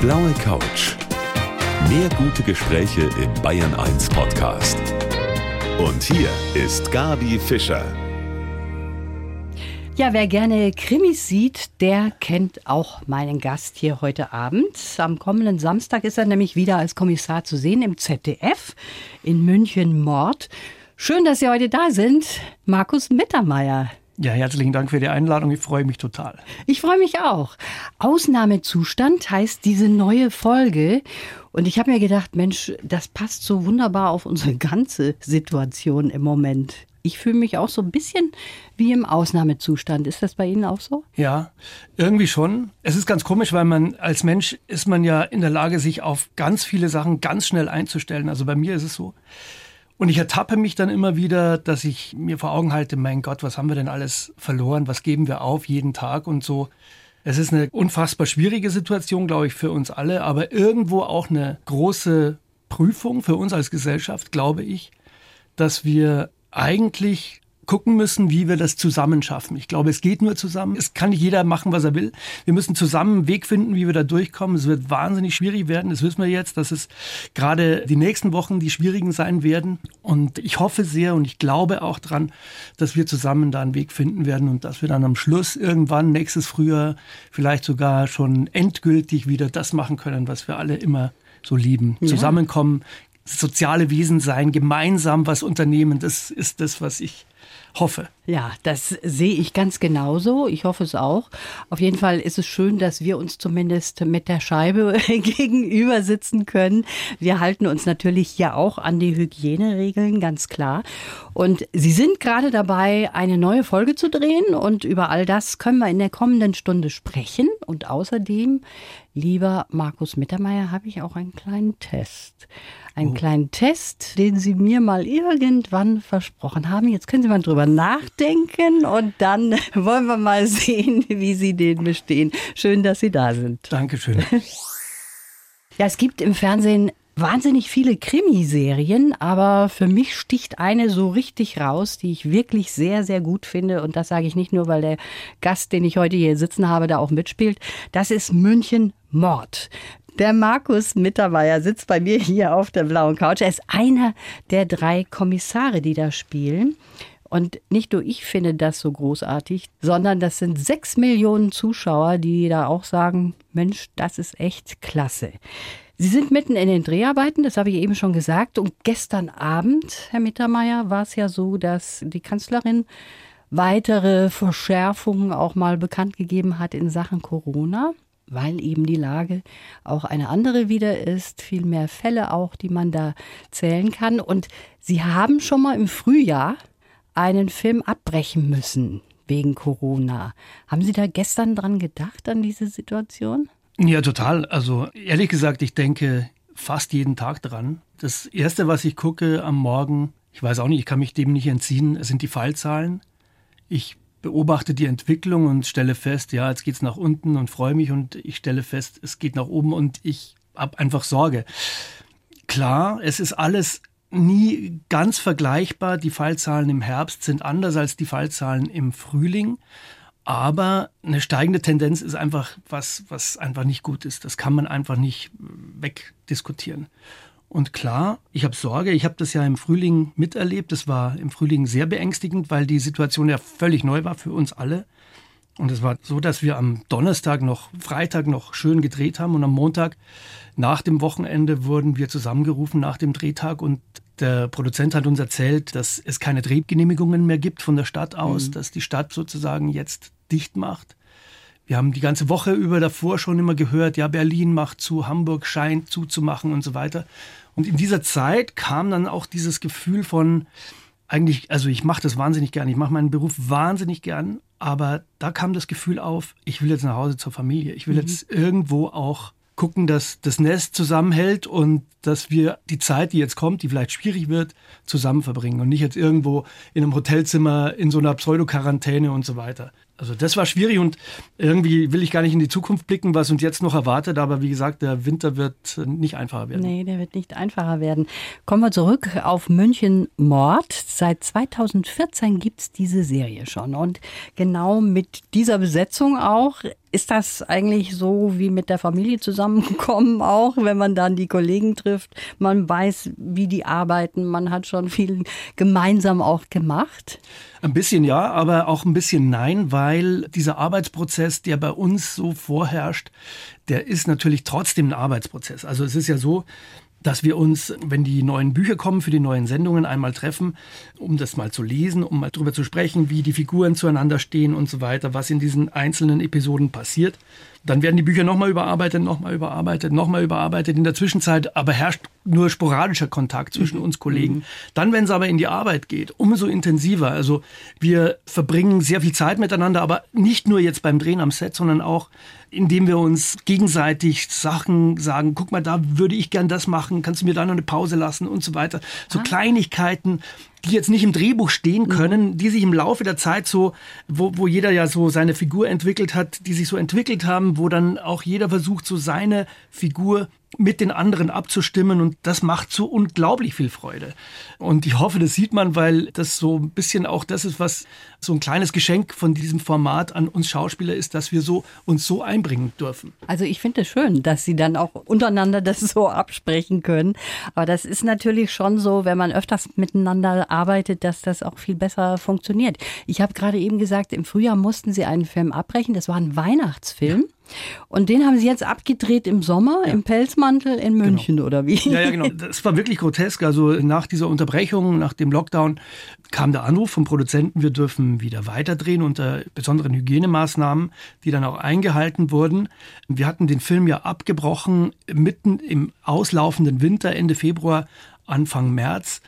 blaue Couch. Mehr gute Gespräche im Bayern 1 Podcast. Und hier ist Gabi Fischer. Ja, wer gerne Krimis sieht, der kennt auch meinen Gast hier heute Abend. Am kommenden Samstag ist er nämlich wieder als Kommissar zu sehen im ZDF in München Mord. Schön, dass Sie heute da sind, Markus Mittermeier. Ja, herzlichen Dank für die Einladung. Ich freue mich total. Ich freue mich auch. Ausnahmezustand heißt diese neue Folge. Und ich habe mir gedacht, Mensch, das passt so wunderbar auf unsere ganze Situation im Moment. Ich fühle mich auch so ein bisschen wie im Ausnahmezustand. Ist das bei Ihnen auch so? Ja, irgendwie schon. Es ist ganz komisch, weil man als Mensch ist man ja in der Lage, sich auf ganz viele Sachen ganz schnell einzustellen. Also bei mir ist es so. Und ich ertappe mich dann immer wieder, dass ich mir vor Augen halte, mein Gott, was haben wir denn alles verloren? Was geben wir auf jeden Tag und so. Es ist eine unfassbar schwierige Situation, glaube ich, für uns alle, aber irgendwo auch eine große Prüfung für uns als Gesellschaft, glaube ich, dass wir eigentlich gucken müssen, wie wir das zusammen schaffen. Ich glaube, es geht nur zusammen. Es kann nicht jeder machen, was er will. Wir müssen zusammen einen Weg finden, wie wir da durchkommen. Es wird wahnsinnig schwierig werden. Das wissen wir jetzt, dass es gerade die nächsten Wochen die schwierigen sein werden. Und ich hoffe sehr und ich glaube auch dran, dass wir zusammen da einen Weg finden werden und dass wir dann am Schluss irgendwann nächstes Frühjahr vielleicht sogar schon endgültig wieder das machen können, was wir alle immer so lieben. Ja. Zusammenkommen, soziale Wesen sein, gemeinsam was unternehmen. Das ist das, was ich hoffe. Ja, das sehe ich ganz genauso. Ich hoffe es auch. Auf jeden Fall ist es schön, dass wir uns zumindest mit der Scheibe gegenüber sitzen können. Wir halten uns natürlich ja auch an die Hygieneregeln, ganz klar. Und Sie sind gerade dabei, eine neue Folge zu drehen. Und über all das können wir in der kommenden Stunde sprechen. Und außerdem, lieber Markus Mittermeier, habe ich auch einen kleinen Test einen oh. kleinen Test, den Sie mir mal irgendwann versprochen haben. Jetzt können Sie mal drüber nachdenken und dann wollen wir mal sehen, wie Sie den bestehen. Schön, dass Sie da sind. Dankeschön. Ja, es gibt im Fernsehen wahnsinnig viele Krimiserien, aber für mich sticht eine so richtig raus, die ich wirklich sehr, sehr gut finde. Und das sage ich nicht nur, weil der Gast, den ich heute hier sitzen habe, da auch mitspielt. Das ist München Mord. Der Markus Mittermeier sitzt bei mir hier auf der blauen Couch. Er ist einer der drei Kommissare, die da spielen. Und nicht nur ich finde das so großartig, sondern das sind sechs Millionen Zuschauer, die da auch sagen, Mensch, das ist echt klasse. Sie sind mitten in den Dreharbeiten, das habe ich eben schon gesagt. Und gestern Abend, Herr Mittermeier, war es ja so, dass die Kanzlerin weitere Verschärfungen auch mal bekannt gegeben hat in Sachen Corona weil eben die Lage auch eine andere wieder ist, viel mehr Fälle auch, die man da zählen kann. Und Sie haben schon mal im Frühjahr einen Film abbrechen müssen wegen Corona. Haben Sie da gestern dran gedacht, an diese Situation? Ja, total. Also ehrlich gesagt, ich denke fast jeden Tag dran. Das Erste, was ich gucke am Morgen, ich weiß auch nicht, ich kann mich dem nicht entziehen, sind die Fallzahlen. Ich beobachte die Entwicklung und stelle fest, ja, jetzt geht's nach unten und freue mich und ich stelle fest, es geht nach oben und ich habe einfach Sorge. Klar, es ist alles nie ganz vergleichbar. Die Fallzahlen im Herbst sind anders als die Fallzahlen im Frühling. Aber eine steigende Tendenz ist einfach was, was einfach nicht gut ist. Das kann man einfach nicht wegdiskutieren. Und klar, ich habe Sorge. Ich habe das ja im Frühling miterlebt. Das war im Frühling sehr beängstigend, weil die Situation ja völlig neu war für uns alle. Und es war so, dass wir am Donnerstag noch, Freitag noch schön gedreht haben und am Montag nach dem Wochenende wurden wir zusammengerufen nach dem Drehtag und der Produzent hat uns erzählt, dass es keine Drehgenehmigungen mehr gibt von der Stadt aus, mhm. dass die Stadt sozusagen jetzt dicht macht. Wir haben die ganze Woche über davor schon immer gehört, ja, Berlin macht zu, Hamburg scheint zuzumachen und so weiter. Und in dieser Zeit kam dann auch dieses Gefühl von, eigentlich, also ich mache das wahnsinnig gern, ich mache meinen Beruf wahnsinnig gern, aber da kam das Gefühl auf, ich will jetzt nach Hause zur Familie, ich will mhm. jetzt irgendwo auch gucken, dass das Nest zusammenhält und dass wir die Zeit, die jetzt kommt, die vielleicht schwierig wird, zusammen verbringen und nicht jetzt irgendwo in einem Hotelzimmer in so einer Pseudoquarantäne und so weiter. Also das war schwierig und irgendwie will ich gar nicht in die Zukunft blicken, was uns jetzt noch erwartet. Aber wie gesagt, der Winter wird nicht einfacher werden. Nee, der wird nicht einfacher werden. Kommen wir zurück auf München Mord. Seit 2014 gibt es diese Serie schon. Und genau mit dieser Besetzung auch. Ist das eigentlich so wie mit der Familie zusammenkommen auch, wenn man dann die Kollegen trifft? Man weiß, wie die arbeiten, man hat schon viel gemeinsam auch gemacht? Ein bisschen ja, aber auch ein bisschen nein, weil dieser Arbeitsprozess, der bei uns so vorherrscht, der ist natürlich trotzdem ein Arbeitsprozess. Also es ist ja so, dass wir uns, wenn die neuen Bücher kommen für die neuen Sendungen, einmal treffen, um das mal zu lesen, um mal drüber zu sprechen, wie die Figuren zueinander stehen und so weiter, was in diesen einzelnen Episoden passiert. Dann werden die Bücher nochmal überarbeitet, nochmal überarbeitet, nochmal überarbeitet. In der Zwischenzeit aber herrscht nur sporadischer Kontakt zwischen mhm. uns Kollegen. Mhm. Dann, wenn es aber in die Arbeit geht, umso intensiver. Also wir verbringen sehr viel Zeit miteinander, aber nicht nur jetzt beim Drehen am Set, sondern auch indem wir uns gegenseitig Sachen sagen, guck mal, da würde ich gern das machen, kannst du mir da noch eine Pause lassen und so weiter. So ah. Kleinigkeiten, die jetzt nicht im Drehbuch stehen mhm. können, die sich im Laufe der Zeit so, wo, wo jeder ja so seine Figur entwickelt hat, die sich so entwickelt haben, wo dann auch jeder versucht, so seine Figur mit den anderen abzustimmen und das macht so unglaublich viel Freude. Und ich hoffe, das sieht man, weil das so ein bisschen auch das ist, was so ein kleines Geschenk von diesem Format an uns Schauspieler ist, dass wir so uns so einbringen dürfen. Also ich finde es schön, dass sie dann auch untereinander das so absprechen können. Aber das ist natürlich schon so, wenn man öfters miteinander arbeitet, dass das auch viel besser funktioniert. Ich habe gerade eben gesagt, im Frühjahr mussten sie einen Film abbrechen. Das war ein Weihnachtsfilm. Ja. Und den haben Sie jetzt abgedreht im Sommer, ja. im Pelzmantel in genau. München genau. oder wie? Ja, ja, genau. Das war wirklich grotesk. Also nach dieser Unterbrechung, nach dem Lockdown, kam der Anruf vom Produzenten, wir dürfen wieder weiterdrehen unter besonderen Hygienemaßnahmen, die dann auch eingehalten wurden. Wir hatten den Film ja abgebrochen mitten im auslaufenden Winter, Ende Februar, Anfang März.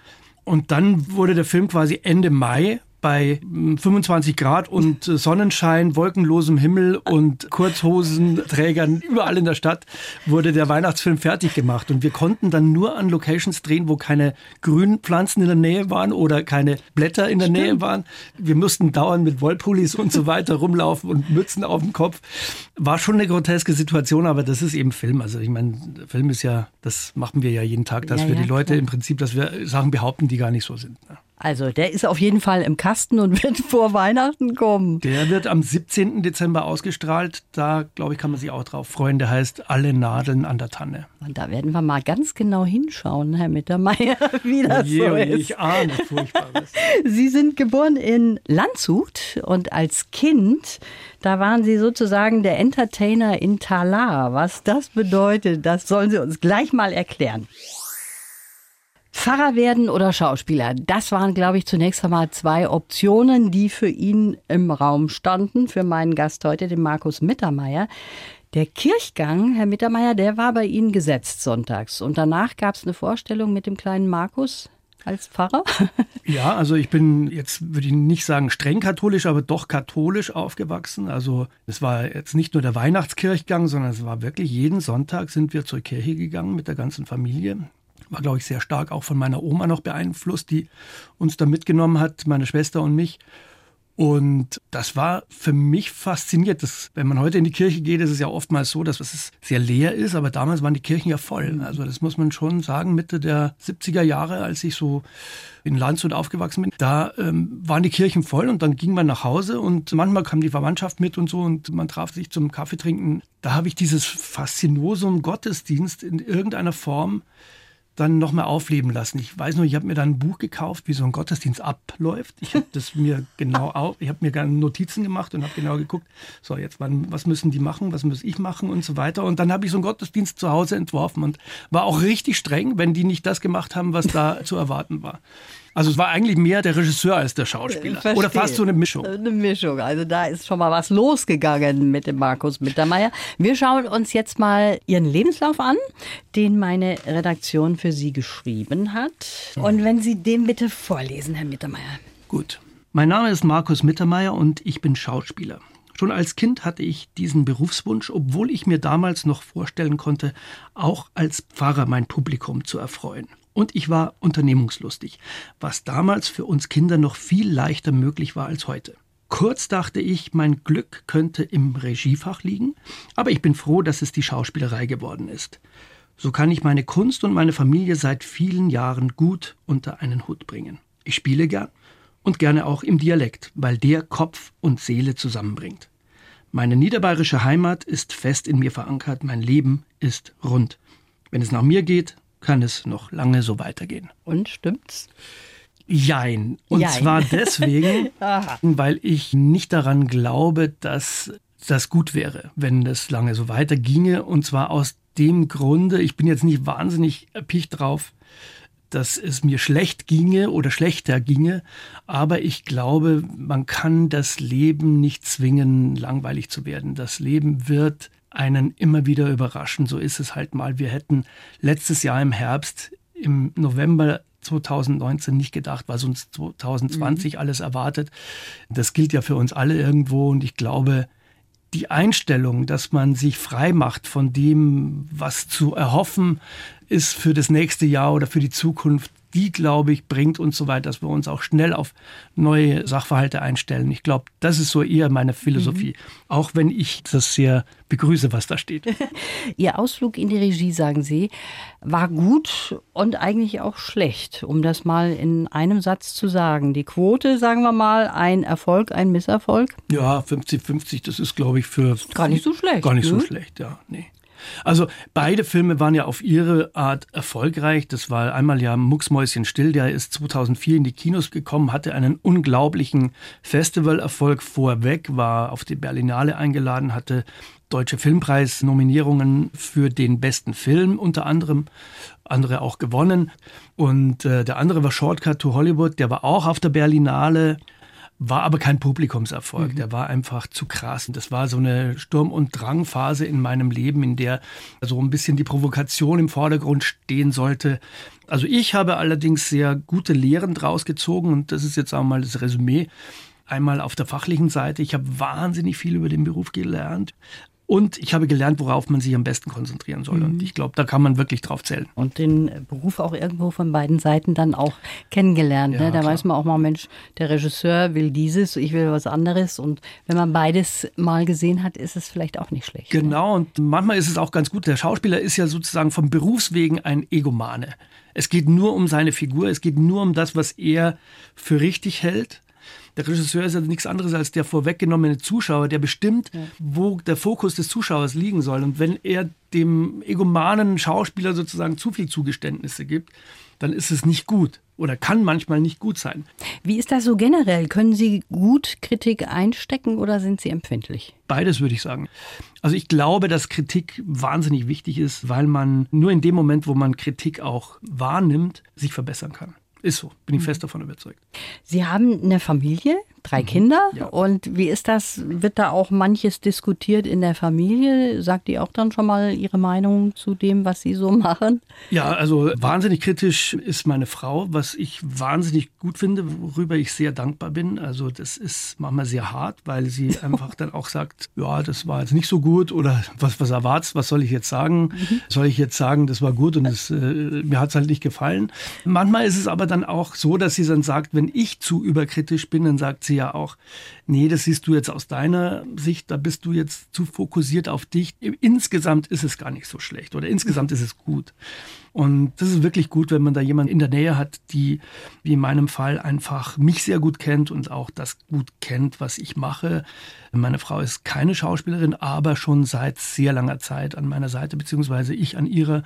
Und dann wurde der Film quasi Ende Mai bei 25 Grad und Sonnenschein, wolkenlosem Himmel und Kurzhosenträgern überall in der Stadt wurde der Weihnachtsfilm fertig gemacht. Und wir konnten dann nur an Locations drehen, wo keine Grünpflanzen in der Nähe waren oder keine Blätter in der Stimmt. Nähe waren. Wir mussten dauernd mit Wollpullis und so weiter rumlaufen und Mützen auf dem Kopf. War schon eine groteske Situation, aber das ist eben Film. Also ich meine, Film ist ja, das machen wir ja jeden Tag, dass ja, wir ja, die Leute klar. im Prinzip, dass wir Sachen behaupten, die gar nicht so sind. Ne? Also der ist auf jeden Fall im Kasten und wird vor Weihnachten kommen. Der wird am 17. Dezember ausgestrahlt. Da, glaube ich, kann man sich auch drauf freuen. Der heißt Alle Nadeln an der Tanne. Und da werden wir mal ganz genau hinschauen, Herr Mittermeier, wie das je, so ist. Ich ahne Furchtbares. Sie sind geboren in Landshut und als Kind, da waren Sie sozusagen der Entertainer in Talar. Was das bedeutet, das sollen Sie uns gleich mal erklären. Pfarrer werden oder Schauspieler, das waren, glaube ich, zunächst einmal zwei Optionen, die für ihn im Raum standen, für meinen Gast heute, den Markus Mittermeier. Der Kirchgang, Herr Mittermeier, der war bei Ihnen gesetzt sonntags. Und danach gab es eine Vorstellung mit dem kleinen Markus als Pfarrer? Ja, also ich bin jetzt, würde ich nicht sagen streng katholisch, aber doch katholisch aufgewachsen. Also es war jetzt nicht nur der Weihnachtskirchgang, sondern es war wirklich jeden Sonntag sind wir zur Kirche gegangen mit der ganzen Familie war, glaube ich, sehr stark auch von meiner Oma noch beeinflusst, die uns da mitgenommen hat, meine Schwester und mich. Und das war für mich faszinierend. Das, wenn man heute in die Kirche geht, ist es ja oftmals so, dass es sehr leer ist, aber damals waren die Kirchen ja voll. Mhm. Also das muss man schon sagen, Mitte der 70er Jahre, als ich so in Landshut aufgewachsen bin, da ähm, waren die Kirchen voll und dann ging man nach Hause und manchmal kam die Verwandtschaft mit und so und man traf sich zum Kaffee trinken. Da habe ich dieses Faszinosum Gottesdienst in irgendeiner Form dann nochmal aufleben lassen. Ich weiß nur, ich habe mir dann ein Buch gekauft, wie so ein Gottesdienst abläuft. Ich habe das mir genau auf, ich habe mir gerne Notizen gemacht und habe genau geguckt, so jetzt wann, was müssen die machen, was muss ich machen und so weiter. Und dann habe ich so einen Gottesdienst zu Hause entworfen und war auch richtig streng, wenn die nicht das gemacht haben, was da zu erwarten war. Also es war eigentlich mehr der Regisseur als der Schauspieler. Verstehe. Oder fast so eine Mischung. Eine Mischung. Also da ist schon mal was losgegangen mit dem Markus Mittermeier. Wir schauen uns jetzt mal Ihren Lebenslauf an, den meine Redaktion für Sie geschrieben hat. Und wenn Sie den bitte vorlesen, Herr Mittermeier. Gut. Mein Name ist Markus Mittermeier und ich bin Schauspieler. Schon als Kind hatte ich diesen Berufswunsch, obwohl ich mir damals noch vorstellen konnte, auch als Pfarrer mein Publikum zu erfreuen. Und ich war unternehmungslustig, was damals für uns Kinder noch viel leichter möglich war als heute. Kurz dachte ich, mein Glück könnte im Regiefach liegen, aber ich bin froh, dass es die Schauspielerei geworden ist. So kann ich meine Kunst und meine Familie seit vielen Jahren gut unter einen Hut bringen. Ich spiele gern und gerne auch im Dialekt, weil der Kopf und Seele zusammenbringt. Meine niederbayerische Heimat ist fest in mir verankert, mein Leben ist rund. Wenn es nach mir geht, kann es noch lange so weitergehen. Und stimmt's? Jein. Und Jein. zwar deswegen, weil ich nicht daran glaube, dass das gut wäre, wenn es lange so weiterginge. Und zwar aus dem Grunde, ich bin jetzt nicht wahnsinnig erpicht drauf, dass es mir schlecht ginge oder schlechter ginge, aber ich glaube, man kann das Leben nicht zwingen, langweilig zu werden. Das Leben wird einen immer wieder überraschen. So ist es halt mal. Wir hätten letztes Jahr im Herbst, im November 2019 nicht gedacht, was uns 2020 mhm. alles erwartet. Das gilt ja für uns alle irgendwo und ich glaube, die Einstellung, dass man sich frei macht von dem, was zu erhoffen ist für das nächste Jahr oder für die Zukunft, die, glaube ich, bringt uns so weit, dass wir uns auch schnell auf neue Sachverhalte einstellen. Ich glaube, das ist so eher meine Philosophie, mhm. auch wenn ich das sehr begrüße, was da steht. Ihr Ausflug in die Regie, sagen Sie, war gut und eigentlich auch schlecht, um das mal in einem Satz zu sagen. Die Quote, sagen wir mal, ein Erfolg, ein Misserfolg? Ja, 50-50, das ist, glaube ich, für. Gar nicht so schlecht. Gar nicht ne? so schlecht, ja, nee. Also beide Filme waren ja auf ihre Art erfolgreich. Das war einmal ja Mucksmäuschen still, der ist 2004 in die Kinos gekommen, hatte einen unglaublichen Festivalerfolg vorweg, war auf die Berlinale eingeladen, hatte Deutsche Filmpreis-Nominierungen für den besten Film unter anderem, andere auch gewonnen. Und äh, der andere war Shortcut to Hollywood, der war auch auf der Berlinale war aber kein Publikumserfolg. Mhm. Der war einfach zu krass. Und das war so eine Sturm- und Drangphase in meinem Leben, in der so ein bisschen die Provokation im Vordergrund stehen sollte. Also ich habe allerdings sehr gute Lehren draus gezogen und das ist jetzt auch mal das Resümee. Einmal auf der fachlichen Seite. Ich habe wahnsinnig viel über den Beruf gelernt. Und ich habe gelernt, worauf man sich am besten konzentrieren soll. Mhm. Und ich glaube, da kann man wirklich drauf zählen. Und den Beruf auch irgendwo von beiden Seiten dann auch kennengelernt. Ne? Ja, ne? Da klar. weiß man auch mal, Mensch, der Regisseur will dieses, ich will was anderes. Und wenn man beides mal gesehen hat, ist es vielleicht auch nicht schlecht. Ne? Genau, ne? und manchmal ist es auch ganz gut. Der Schauspieler ist ja sozusagen vom Berufswegen ein Egomane. Es geht nur um seine Figur, es geht nur um das, was er für richtig hält. Der Regisseur ist ja nichts anderes als der vorweggenommene Zuschauer, der bestimmt, ja. wo der Fokus des Zuschauers liegen soll. Und wenn er dem egomanen Schauspieler sozusagen zu viel Zugeständnisse gibt, dann ist es nicht gut oder kann manchmal nicht gut sein. Wie ist das so generell? Können Sie gut Kritik einstecken oder sind Sie empfindlich? Beides würde ich sagen. Also ich glaube, dass Kritik wahnsinnig wichtig ist, weil man nur in dem Moment, wo man Kritik auch wahrnimmt, sich verbessern kann. Ist so, bin ich mhm. fest davon überzeugt. Sie haben eine Familie, drei mhm. Kinder. Ja. Und wie ist das? Wird da auch manches diskutiert in der Familie? Sagt die auch dann schon mal ihre Meinung zu dem, was sie so machen? Ja, also wahnsinnig kritisch ist meine Frau, was ich wahnsinnig gut finde, worüber ich sehr dankbar bin. Also das ist manchmal sehr hart, weil sie einfach dann auch sagt, ja, das war jetzt nicht so gut oder was, was erwartest, was soll ich jetzt sagen? Mhm. Soll ich jetzt sagen, das war gut und das, äh, mir hat es halt nicht gefallen? Manchmal ist es aber dann auch so, dass sie dann sagt, wenn ich zu überkritisch bin, dann sagt sie, sie ja auch, nee, das siehst du jetzt aus deiner Sicht, da bist du jetzt zu fokussiert auf dich. Insgesamt ist es gar nicht so schlecht oder insgesamt ist es gut. Und das ist wirklich gut, wenn man da jemanden in der Nähe hat, die, wie in meinem Fall, einfach mich sehr gut kennt und auch das gut kennt, was ich mache. Meine Frau ist keine Schauspielerin, aber schon seit sehr langer Zeit an meiner Seite, beziehungsweise ich an ihrer.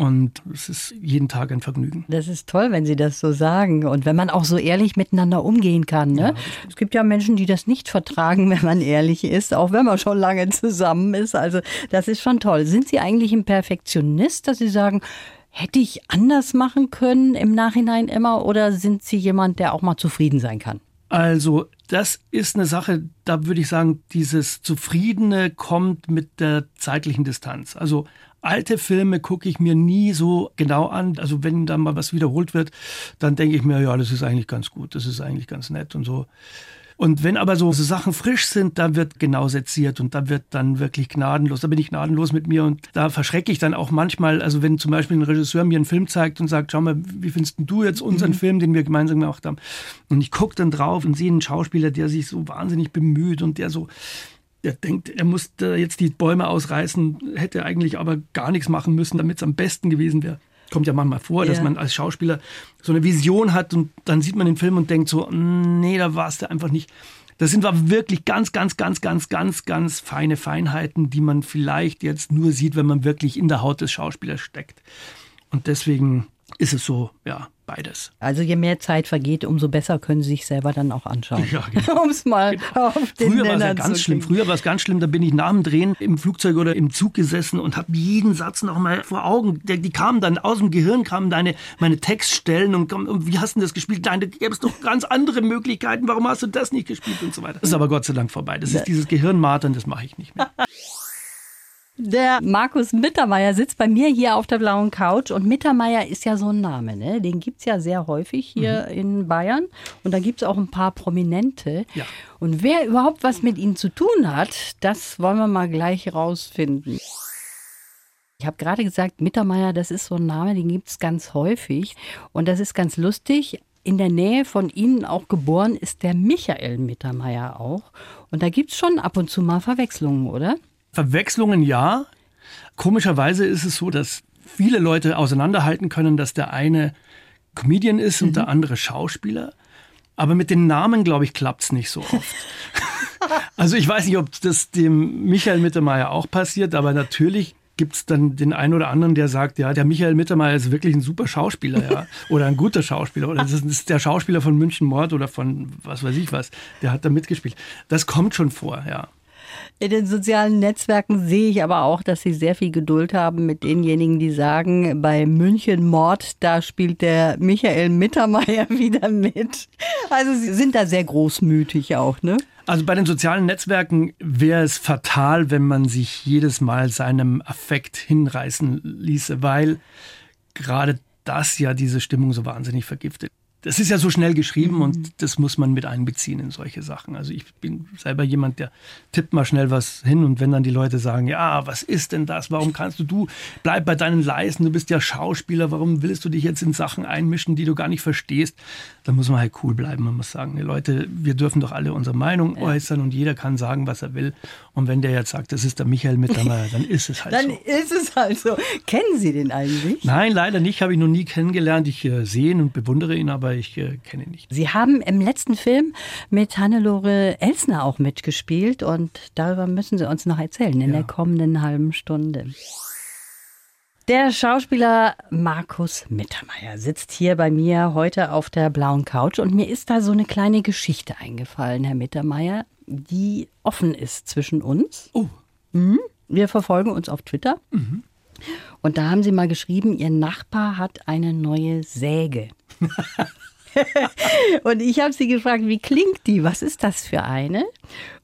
Und es ist jeden Tag ein Vergnügen. Das ist toll, wenn Sie das so sagen. Und wenn man auch so ehrlich miteinander umgehen kann. Ne? Ja, es gibt ja Menschen, die das nicht vertragen, wenn man ehrlich ist, auch wenn man schon lange zusammen ist. Also das ist schon toll. Sind Sie eigentlich ein Perfektionist, dass Sie sagen, hätte ich anders machen können im Nachhinein immer? Oder sind Sie jemand, der auch mal zufrieden sein kann? Also das ist eine Sache, da würde ich sagen, dieses Zufriedene kommt mit der zeitlichen Distanz. Also alte Filme gucke ich mir nie so genau an. Also wenn da mal was wiederholt wird, dann denke ich mir, ja, das ist eigentlich ganz gut, das ist eigentlich ganz nett und so. Und wenn aber so, so Sachen frisch sind, da wird genau seziert und da wird dann wirklich gnadenlos. Da bin ich gnadenlos mit mir und da verschrecke ich dann auch manchmal, also wenn zum Beispiel ein Regisseur mir einen Film zeigt und sagt, schau mal, wie findest du jetzt unseren mhm. Film, den wir gemeinsam gemacht haben? Und ich gucke dann drauf und sehe einen Schauspieler, der sich so wahnsinnig bemüht und der so der denkt, er musste jetzt die Bäume ausreißen, hätte eigentlich aber gar nichts machen müssen, damit es am besten gewesen wäre kommt ja manchmal vor, ja. dass man als Schauspieler so eine Vision hat und dann sieht man den Film und denkt so, nee, da war es einfach nicht. Das sind aber wirklich ganz, ganz, ganz, ganz, ganz, ganz feine Feinheiten, die man vielleicht jetzt nur sieht, wenn man wirklich in der Haut des Schauspielers steckt. Und deswegen ist es so, ja, beides. Also je mehr Zeit vergeht, umso besser können Sie sich selber dann auch anschauen. Ja, genau. um es mal genau. auf den Früher war es ja ganz schlimm. Früher war es ganz schlimm. Da bin ich nach dem Drehen im Flugzeug oder im Zug gesessen und habe jeden Satz noch mal vor Augen. Die, die kamen dann aus dem Gehirn, kamen deine meine Textstellen und, und wie hast du das gespielt? Nein, da gäbe es doch ganz andere Möglichkeiten. Warum hast du das nicht gespielt und so weiter? Das ist aber Gott sei Dank vorbei. Das ist dieses Gehirnmartern, das mache ich nicht mehr. Der Markus Mittermeier sitzt bei mir hier auf der blauen Couch und Mittermeier ist ja so ein Name, ne? Den gibt's ja sehr häufig hier in Bayern und da gibt's auch ein paar Prominente. Ja. Und wer überhaupt was mit ihnen zu tun hat, das wollen wir mal gleich rausfinden. Ich habe gerade gesagt, Mittermeier, das ist so ein Name, den gibt's ganz häufig und das ist ganz lustig. In der Nähe von Ihnen auch geboren ist der Michael Mittermeier auch. Und da gibt's schon ab und zu mal Verwechslungen, oder? Verwechslungen ja. Komischerweise ist es so, dass viele Leute auseinanderhalten können, dass der eine Comedian ist und der andere Schauspieler. Aber mit den Namen, glaube ich, klappt es nicht so oft. also ich weiß nicht, ob das dem Michael Mittermeier auch passiert, aber natürlich gibt es dann den einen oder anderen, der sagt, ja, der Michael Mittermeier ist wirklich ein super Schauspieler, ja, oder ein guter Schauspieler, oder das ist der Schauspieler von München Mord oder von was weiß ich was, der hat da mitgespielt. Das kommt schon vor, ja. In den sozialen Netzwerken sehe ich aber auch, dass Sie sehr viel Geduld haben mit denjenigen, die sagen, bei München Mord, da spielt der Michael Mittermeier wieder mit. Also Sie sind da sehr großmütig auch, ne? Also bei den sozialen Netzwerken wäre es fatal, wenn man sich jedes Mal seinem Affekt hinreißen ließe, weil gerade das ja diese Stimmung so wahnsinnig vergiftet. Das ist ja so schnell geschrieben und das muss man mit einbeziehen in solche Sachen. Also ich bin selber jemand, der tippt mal schnell was hin und wenn dann die Leute sagen, ja, was ist denn das? Warum kannst du, du bleib bei deinen Leisten, du bist ja Schauspieler, warum willst du dich jetzt in Sachen einmischen, die du gar nicht verstehst? Dann muss man halt cool bleiben. Man muss sagen, Leute, wir dürfen doch alle unsere Meinung äußern und jeder kann sagen, was er will. Und wenn der jetzt sagt, das ist der Michael Mittermeier, dann ist es halt Dann so. ist es halt so. Kennen Sie den eigentlich? Nein, leider nicht, habe ich noch nie kennengelernt. Ich äh, sehe ihn und bewundere ihn, aber ich äh, kenne ihn nicht. Sie haben im letzten Film mit Hannelore Elsner auch mitgespielt und darüber müssen Sie uns noch erzählen in Ja. der kommenden halben Stunde. Der Schauspieler Markus Mittermeier sitzt hier bei mir heute auf der blauen Couch und mir ist da so eine kleine Geschichte eingefallen, Herr Mittermeier, die offen ist zwischen uns. Oh, Wir verfolgen uns auf Twitter. Und da haben Sie mal geschrieben, Ihr Nachbar hat eine neue Säge. und ich habe Sie gefragt, wie klingt die? Was ist das für eine?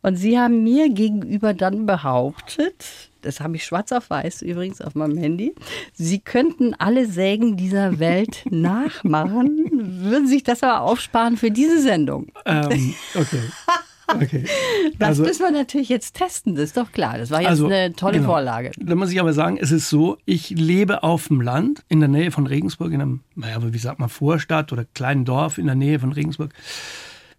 Und Sie haben mir gegenüber dann behauptet, das habe ich schwarz auf weiß übrigens auf meinem Handy, Sie könnten alle Sägen dieser Welt nachmachen, würden sich das aber aufsparen für diese Sendung. ähm, okay. Okay. Das Also- müssen wir natürlich jetzt testen, das ist doch klar. Das war jetzt Also, eine tolle genau. Vorlage. Da muss ich aber sagen, es ist so, ich lebe auf dem Land in der Nähe von Regensburg, in einem, naja, wie sagt man, Vorstadt oder kleinen Dorf in der Nähe von Regensburg.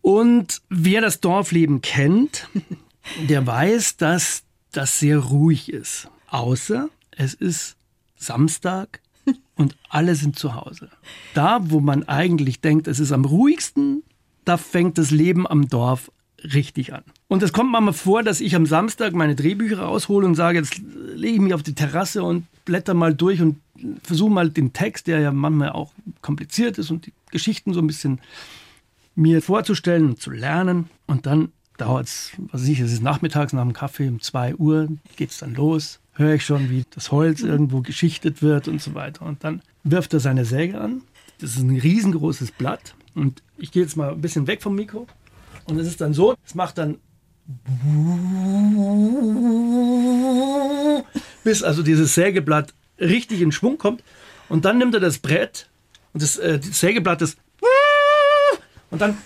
Und wer das Dorfleben kennt, der weiß, dass das sehr ruhig ist. Außer es ist Samstag und alle sind zu Hause. Da, wo man eigentlich denkt, es ist am ruhigsten, da fängt das Leben am Dorf richtig an. Und es kommt manchmal vor, dass ich am Samstag meine Drehbücher raushole und sage, jetzt lege ich mich auf die Terrasse und blätter mal durch und versuche mal den Text, der ja manchmal auch kompliziert ist und die Geschichten so ein bisschen mir vorzustellen und zu lernen. Und dann dauert es, was weiß ich, es ist nachmittags nach dem Kaffee um 2 Uhr, geht es dann los. Höre ich schon, wie das Holz irgendwo geschichtet wird und so weiter. Und dann wirft er seine Säge an. Das ist ein riesengroßes Blatt. Und ich gehe jetzt mal ein bisschen weg vom Mikro. Und es ist dann so, es macht dann bis also dieses Sägeblatt richtig in Schwung kommt. Und dann nimmt er das Brett und das, äh, das Sägeblatt ist und dann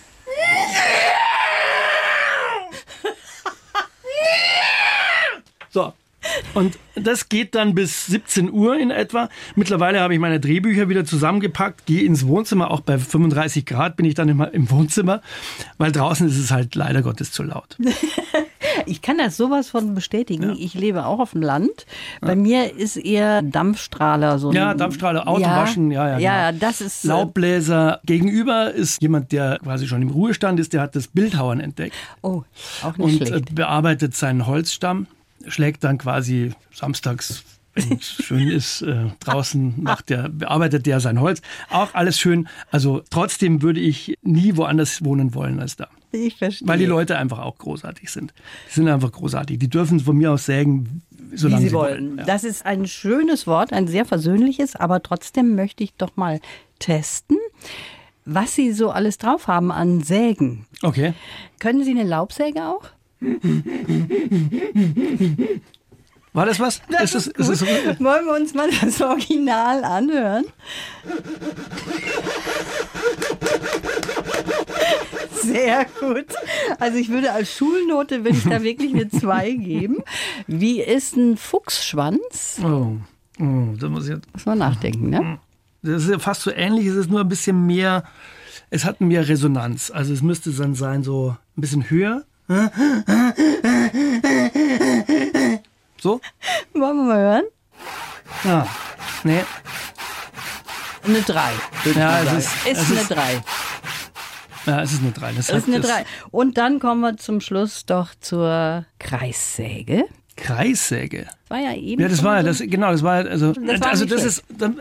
so. Und das geht dann bis 17 Uhr in etwa. Mittlerweile habe ich meine Drehbücher wieder zusammengepackt, gehe ins Wohnzimmer. Auch bei 35 Grad bin ich dann immer im Wohnzimmer, weil draußen ist es halt leider Gottes zu laut. Ich kann das sowas von bestätigen. Ja. Ich lebe auch auf dem Land. Bei ja. mir ist eher Dampfstrahler so. Ja, Dampfstrahler, Autowaschen, ja, ja. Ja, genau. das ist. Äh, Laubbläser. Gegenüber ist jemand, der quasi schon im Ruhestand ist, der hat das Bildhauern entdeckt. Oh, auch nicht und schlecht. Und bearbeitet seinen Holzstamm, schlägt dann quasi samstags wenn es schön ist, äh, draußen macht der, bearbeitet der sein Holz. Auch alles schön. Also trotzdem würde ich nie woanders wohnen wollen als da. Ich verstehe. Weil die Leute einfach auch großartig sind. Die sind einfach großartig. Die dürfen von mir aus sägen, solange Wie sie, sie wollen. wollen. Ja. Das ist ein schönes Wort, ein sehr versöhnliches, aber trotzdem möchte ich doch mal testen, was Sie so alles drauf haben an Sägen. Okay. Können Sie eine Laubsäge auch? War das was? Das ist, ist, ist, ist Wollen wir uns mal das Original anhören? Sehr gut. Also ich würde als Schulnote, würde ich da wirklich eine 2 geben. Wie ist ein Fuchsschwanz? Oh, oh da muss ich jetzt. Muss man nachdenken, ne? Das ist ja fast so ähnlich, es ist nur ein bisschen mehr, es hat mehr Resonanz. Also es müsste dann sein so ein bisschen höher. So? Wollen wir mal hören? Ja, nee. Eine 3. Ja, es ist, ist es eine ist, 3. Ja, es ist eine 3. Das ist eine 3. Und dann kommen wir zum Schluss doch zur Kreissäge. Kreissäge? Das war ja eben. Ja, das war ja, das, genau, das war also, Das war also das ist. Dann,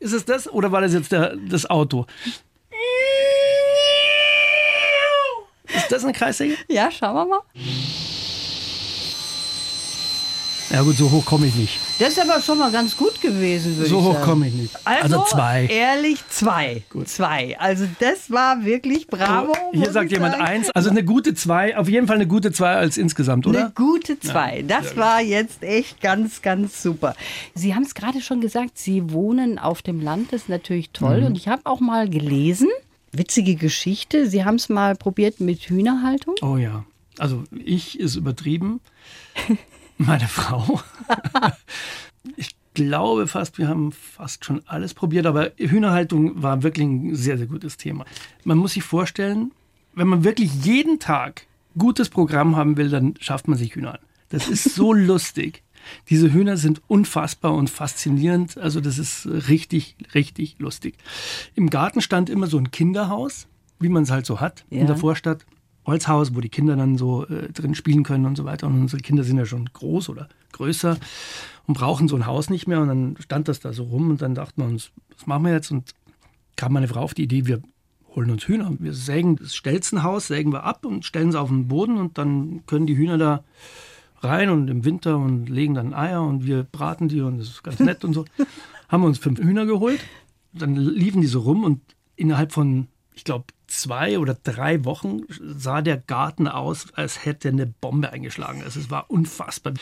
ist es das oder war das jetzt der, das Auto? Ist das eine Kreissäge? Ja, schauen wir mal. Ja gut, so hoch komme ich nicht. Das ist aber schon mal ganz gut gewesen, würde So ich hoch sagen. komme ich nicht. Also, Also zwei. Ehrlich, zwei. Gut. Zwei. Also das war wirklich bravo. Hier muss sagt jemand sagen. eins. Also eine gute zwei. Auf jeden Fall eine gute zwei als insgesamt, oder? Eine gute zwei. das war jetzt echt ganz, ganz super. Sie haben es gerade schon gesagt, Sie wohnen auf dem Land, das ist natürlich Mhm. toll. Und ich habe auch mal gelesen, witzige Geschichte, Sie haben es mal probiert mit Hühnerhaltung. Oh ja. Also ich ist übertrieben. Meine Frau. Ich glaube fast, wir haben fast schon alles probiert, aber Hühnerhaltung war wirklich ein sehr, sehr gutes Thema. Man muss sich vorstellen, wenn man wirklich jeden Tag gutes Programm haben will, dann schafft man sich Hühner an. Das ist so lustig. Diese Hühner sind unfassbar und faszinierend. Also das ist richtig, richtig lustig. Im Garten stand immer so ein Kinderhaus, wie man es halt so hat Ja. in der Vorstadt. Holzhaus, wo die Kinder dann so äh, drin spielen können und so weiter. Und unsere Kinder sind ja schon groß oder größer und brauchen so ein Haus nicht mehr. Und dann stand das da so rum und dann dachten wir uns, was machen wir jetzt? Und kam meine Frau auf die Idee, wir holen uns Hühner. Wir sägen das Stelzenhaus, sägen wir ab und stellen es auf den Boden und dann können die Hühner da rein und im Winter und legen dann Eier und wir braten die und das ist ganz nett und so. Haben wir uns fünf Hühner geholt, dann liefen die so rum und innerhalb von, ich glaube, zwei oder drei Wochen sah der Garten aus, als hätte eine Bombe eingeschlagen. Also es war unfassbar,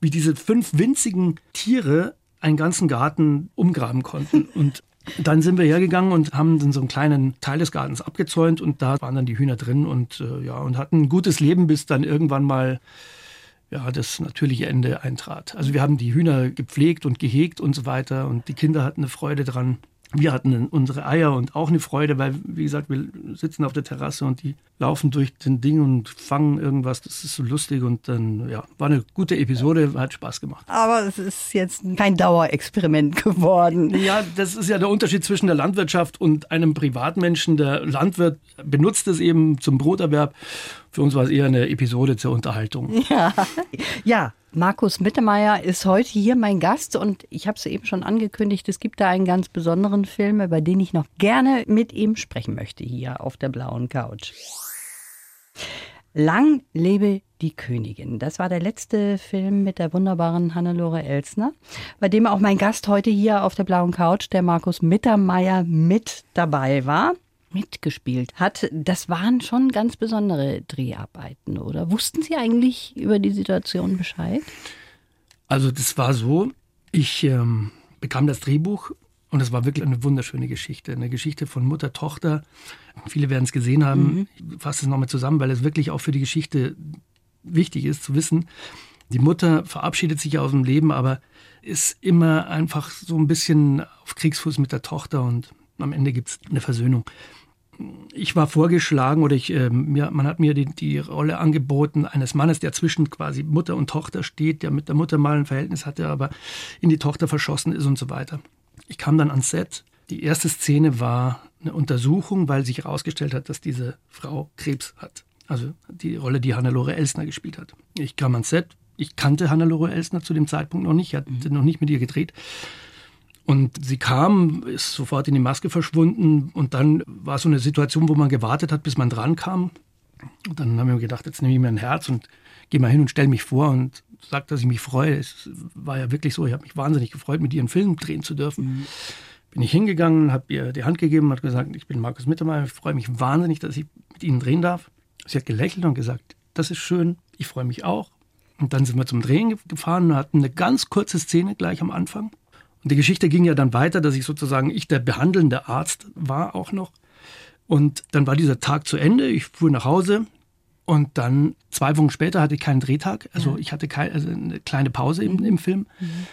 wie diese fünf winzigen Tiere einen ganzen Garten umgraben konnten. Und dann sind wir hergegangen und haben dann so einen kleinen Teil des Gartens abgezäunt und da waren dann die Hühner drin und äh, ja und hatten ein gutes Leben, bis dann irgendwann mal ja, das natürliche Ende eintrat. Also wir haben die Hühner gepflegt und gehegt und so weiter und die Kinder hatten eine Freude dran. Wir hatten unsere Eier und auch eine Freude, weil, wie gesagt, wir sitzen auf der Terrasse und die laufen durch den Ding und fangen irgendwas. Das ist so lustig und dann, ja, war eine gute Episode, hat Spaß gemacht. Aber es ist jetzt kein Dauerexperiment geworden. Ja, das ist ja der Unterschied zwischen der Landwirtschaft und einem Privatmenschen. Der Landwirt benutzt es eben zum Broterwerb. Für uns war es eher eine Episode zur Unterhaltung. Ja, ja. Markus Mittermeier ist heute hier mein Gast und ich habe es eben schon angekündigt, es gibt da einen ganz besonderen Film, über den ich noch gerne mit ihm sprechen möchte hier auf der blauen Couch. Lang lebe die Königin. Das war der letzte Film mit der wunderbaren Hannelore Elsner, bei dem auch mein Gast heute hier auf der blauen Couch, der Markus Mittermeier, mit dabei war mitgespielt hat. Das waren schon ganz besondere Dreharbeiten, oder? Wussten Sie eigentlich über die Situation Bescheid? Also das war so, ich ähm, bekam das Drehbuch und es war wirklich eine wunderschöne Geschichte. Eine Geschichte von Mutter, Tochter. Viele werden es gesehen haben. Ich fasse es nochmal zusammen, weil es wirklich auch für die Geschichte wichtig ist zu wissen. Die Mutter verabschiedet sich aus dem Leben, aber ist immer einfach so ein bisschen auf Kriegsfuß mit der Tochter und am Ende gibt es eine Versöhnung. Ich war vorgeschlagen oder ich, äh, mir, man hat mir die, die Rolle angeboten eines Mannes, der zwischen quasi Mutter und Tochter steht, der mit der Mutter mal ein Verhältnis hatte, aber in die Tochter verschossen ist und so weiter. Ich kam dann ans Set. Die erste Szene war eine Untersuchung, weil sich herausgestellt hat, dass diese Frau Krebs hat. Also die Rolle, die Hannelore Elsner gespielt hat. Ich kam ans Set. Ich kannte Hannelore Elsner zu dem Zeitpunkt noch nicht, hatte mhm. noch nicht mit ihr gedreht. Und sie kam, ist sofort in die Maske verschwunden und dann war so eine Situation, wo man gewartet hat, bis man dran kam. Und dann haben wir gedacht, jetzt nehme ich mir ein Herz und gehe mal hin und stelle mich vor und sage, dass ich mich freue. Es war ja wirklich so, ich habe mich wahnsinnig gefreut, mit ihr einen Film drehen zu dürfen. Mhm. Bin ich hingegangen, habe ihr die Hand gegeben, hat gesagt, ich bin Markus Mittermeier, ich freue mich wahnsinnig, dass ich mit Ihnen drehen darf. Sie hat gelächelt und gesagt, das ist schön, ich freue mich auch. Und dann sind wir zum Drehen gefahren und hatten eine ganz kurze Szene gleich am Anfang. Und die Geschichte ging ja dann weiter, dass ich sozusagen, ich der behandelnde Arzt war auch noch. Und dann war dieser Tag zu Ende, ich fuhr nach Hause und dann zwei Wochen später hatte ich keinen Drehtag. Also ja. ich hatte keine, also eine kleine Pause im, im Film. Mhm.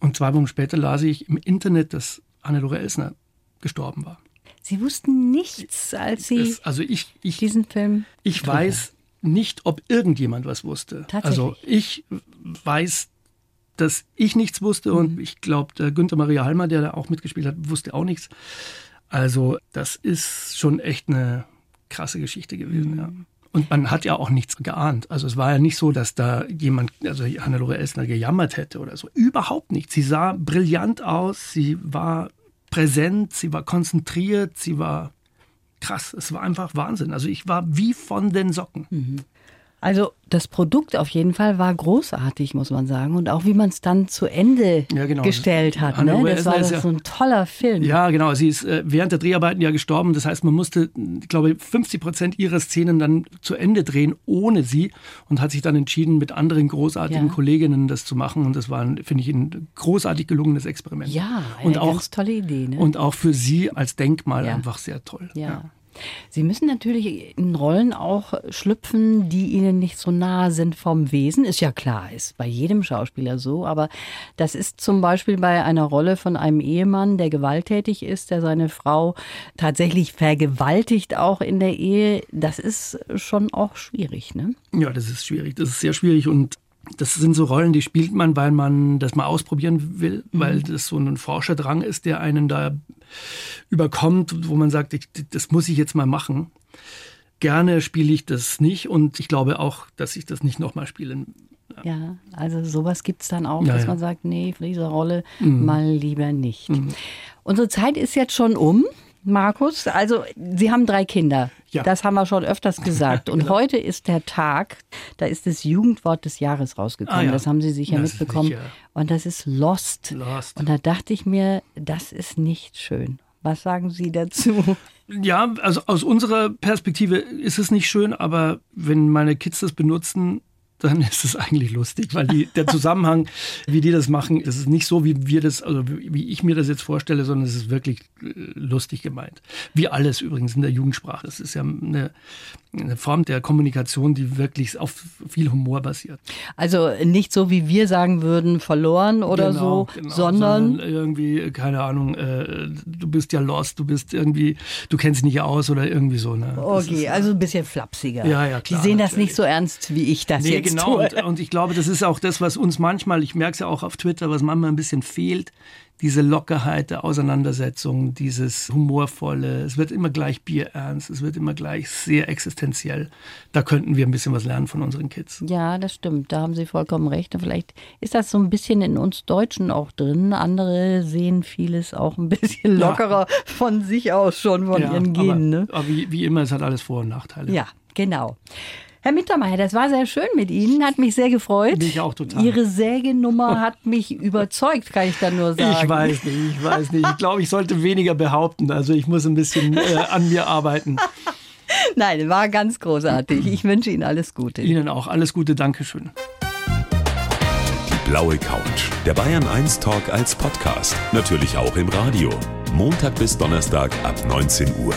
Und zwei Wochen später las ich im Internet, dass Hannelore Elsner gestorben war. Sie wussten nichts, als Sie das, also ich, ich, diesen Film. Ich weiß nicht, ob irgendjemand was wusste. Also ich weiß dass ich nichts wusste mhm. und ich glaube, Günther Maria Halmer, der da auch mitgespielt hat, wusste auch nichts. Also das ist schon echt eine krasse Geschichte gewesen, mhm. ja. Und man hat ja auch nichts geahnt. Also es war ja nicht so, dass da jemand, also Hannelore Elsner gejammert hätte oder so. Überhaupt nicht. Sie sah brillant aus, sie war präsent, sie war konzentriert, sie war krass. Es war einfach Wahnsinn. Also ich war wie von den Socken. Mhm. Also das Produkt auf jeden Fall war großartig, muss man sagen. Und auch wie man es dann zu Ende ja, genau. gestellt hat. Ne? Das war das ja, so ein toller Film. Ja, genau. Sie ist äh, während der Dreharbeiten ja gestorben. Das heißt, man musste, ich glaube, 50 Prozent ihrer Szenen dann zu Ende drehen ohne sie und hat sich dann entschieden, mit anderen großartigen ja. Kolleginnen das zu machen. Und das war, finde ich, ein großartig gelungenes Experiment. Ja, eine und auch, ganz tolle Idee. Ne? Und auch für sie als Denkmal einfach sehr toll. ja. Sie müssen natürlich in Rollen auch schlüpfen, die Ihnen nicht so nahe sind vom Wesen. Ist ja klar, ist bei jedem Schauspieler so. Aber das ist zum Beispiel bei einer Rolle von einem Ehemann, der gewalttätig ist, der seine Frau tatsächlich vergewaltigt auch in der Ehe. Das ist schon auch schwierig, ne? Ja, das ist schwierig. Das ist sehr schwierig und das sind so Rollen, die spielt man, weil man das mal ausprobieren will, mhm. weil das so ein Forscherdrang ist, der einen da überkommt, wo man sagt, ich, das muss ich jetzt mal machen. Gerne spiele ich das nicht und ich glaube auch, dass ich das nicht nochmal spielen ja, also sowas gibt es dann auch, ja, dass ja. man sagt, nee, für diese Rolle mhm. mal lieber nicht. Mhm. Unsere Zeit ist jetzt schon um. Markus, also Sie haben drei Kinder. Ja. Das haben wir schon öfters gesagt. Und genau. heute ist der Tag, da ist das Jugendwort des Jahres rausgekommen. Ah, ja. Das haben Sie sicher das mitbekommen. Sicher. Und das ist Lost. Lost. Und da dachte ich mir, das ist nicht schön. Was sagen Sie dazu? Ja, also aus unserer Perspektive ist es nicht schön, aber wenn meine Kids das benutzen, dann ist es eigentlich lustig, weil die, der Zusammenhang, wie die das machen, ist nicht so, wie wir das, also wie ich mir das jetzt vorstelle, sondern es ist wirklich äh, lustig gemeint. Wie alles übrigens in der Jugendsprache. Das ist ja eine, eine Form der Kommunikation, die wirklich auf viel Humor basiert. Also nicht so, wie wir sagen würden, verloren oder genau, so, genau, sondern, sondern, irgendwie, keine Ahnung, äh, du bist ja lost, du bist irgendwie, du kennst nicht aus oder irgendwie so. Ne? Okay, ist, also ein bisschen flapsiger. Ja, ja, klar. Die sehen das nicht so ernst, wie ich das nee, jetzt genau. Und, und ich glaube, das ist auch das, was uns manchmal, ich merke es ja auch auf Twitter, was manchmal ein bisschen fehlt diese Lockerheit der Auseinandersetzung, dieses humorvolle, es wird immer gleich bierernst, es wird immer gleich sehr existenziell. Da könnten wir ein bisschen was lernen von unseren Kids. Ja, das stimmt, da haben Sie vollkommen recht. Und vielleicht ist das so ein bisschen in uns Deutschen auch drin. Andere sehen vieles auch ein bisschen lockerer ja. von sich aus schon, von ja, ihren Genen. Aber, ne? aber wie, wie immer, es hat alles Vor- und Nachteile. Ja, genau. Herr Mittermeier, das war sehr schön mit Ihnen, hat mich sehr gefreut. Mich auch total. Ihre Sägenummer hat mich überzeugt, kann ich dann nur sagen. Ich weiß nicht, ich weiß nicht. Ich glaube, ich sollte weniger behaupten. Also ich muss ein bisschen äh, an mir arbeiten. Nein, war ganz großartig. Ich wünsche Ihnen alles Gute. Ihnen auch alles Gute, Dankeschön. Die blaue Couch, der Bayern 1 Talk als Podcast, natürlich auch im Radio. Montag bis Donnerstag ab 19 Uhr.